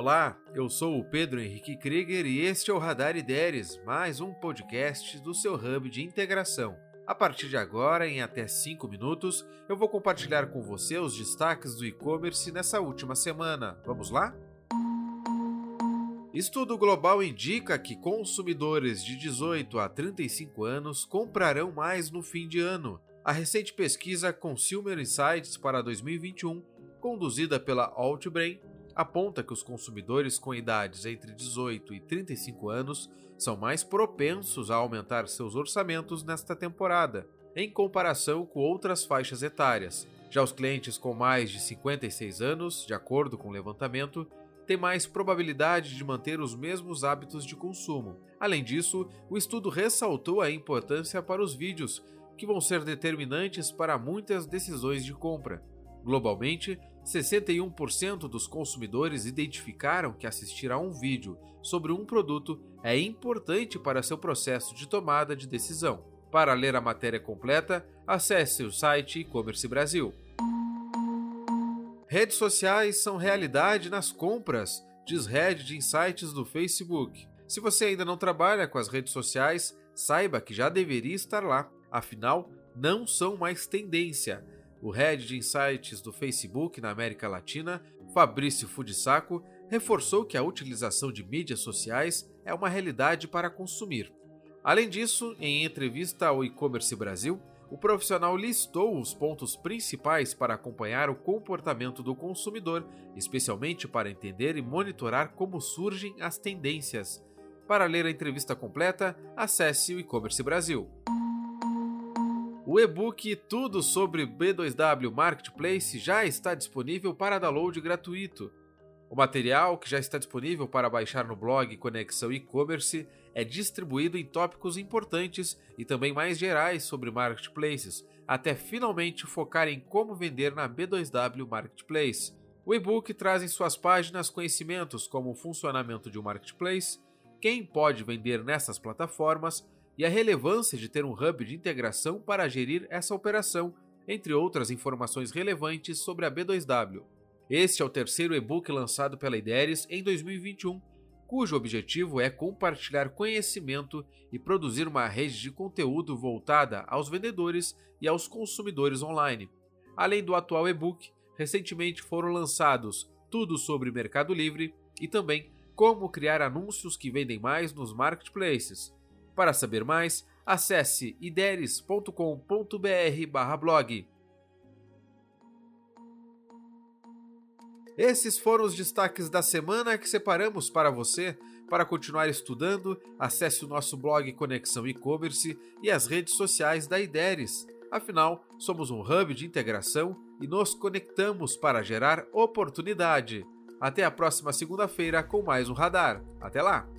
Olá, eu sou o Pedro Henrique Krieger e este é o Radar Ideias, mais um podcast do seu hub de integração. A partir de agora, em até 5 minutos, eu vou compartilhar com você os destaques do e-commerce nessa última semana. Vamos lá? Estudo global indica que consumidores de 18 a 35 anos comprarão mais no fim de ano. A recente pesquisa Consumer Insights para 2021, conduzida pela Outbrain, aponta que os consumidores com idades entre 18 e 35 anos são mais propensos a aumentar seus orçamentos nesta temporada, em comparação com outras faixas etárias. Já os clientes com mais de 56 anos, de acordo com o levantamento, têm mais probabilidade de manter os mesmos hábitos de consumo. Além disso, o estudo ressaltou a importância para os vídeos, que vão ser determinantes para muitas decisões de compra. Globalmente, 61% dos consumidores identificaram que assistir a um vídeo sobre um produto é importante para seu processo de tomada de decisão. Para ler a matéria completa, acesse o site E-Commerce Brasil. Redes sociais são realidade nas compras, diz Reddit Insights do Facebook. Se você ainda não trabalha com as redes sociais, saiba que já deveria estar lá. Afinal, não são mais tendência o head de insights do Facebook na América Latina, Fabrício Fudisaco, reforçou que a utilização de mídias sociais é uma realidade para consumir. Além disso, em entrevista ao e-commerce Brasil, o profissional listou os pontos principais para acompanhar o comportamento do consumidor, especialmente para entender e monitorar como surgem as tendências. Para ler a entrevista completa, acesse o e-commerce Brasil. O e-book Tudo sobre B2W Marketplace já está disponível para download gratuito. O material, que já está disponível para baixar no blog Conexão E-Commerce, é distribuído em tópicos importantes e também mais gerais sobre marketplaces, até finalmente focar em como vender na B2W Marketplace. O e-book traz em suas páginas conhecimentos como o funcionamento de um marketplace, quem pode vender nessas plataformas, e a relevância de ter um hub de integração para gerir essa operação, entre outras informações relevantes sobre a B2W. Este é o terceiro e-book lançado pela Ideres em 2021, cujo objetivo é compartilhar conhecimento e produzir uma rede de conteúdo voltada aos vendedores e aos consumidores online. Além do atual e-book, recentemente foram lançados Tudo sobre Mercado Livre e também Como criar anúncios que vendem mais nos marketplaces para saber mais, acesse ideres.com.br/blog. Esses foram os destaques da semana que separamos para você. Para continuar estudando, acesse o nosso blog Conexão E-Commerce e as redes sociais da Ideres. Afinal, somos um hub de integração e nos conectamos para gerar oportunidade. Até a próxima segunda-feira com mais um radar. Até lá!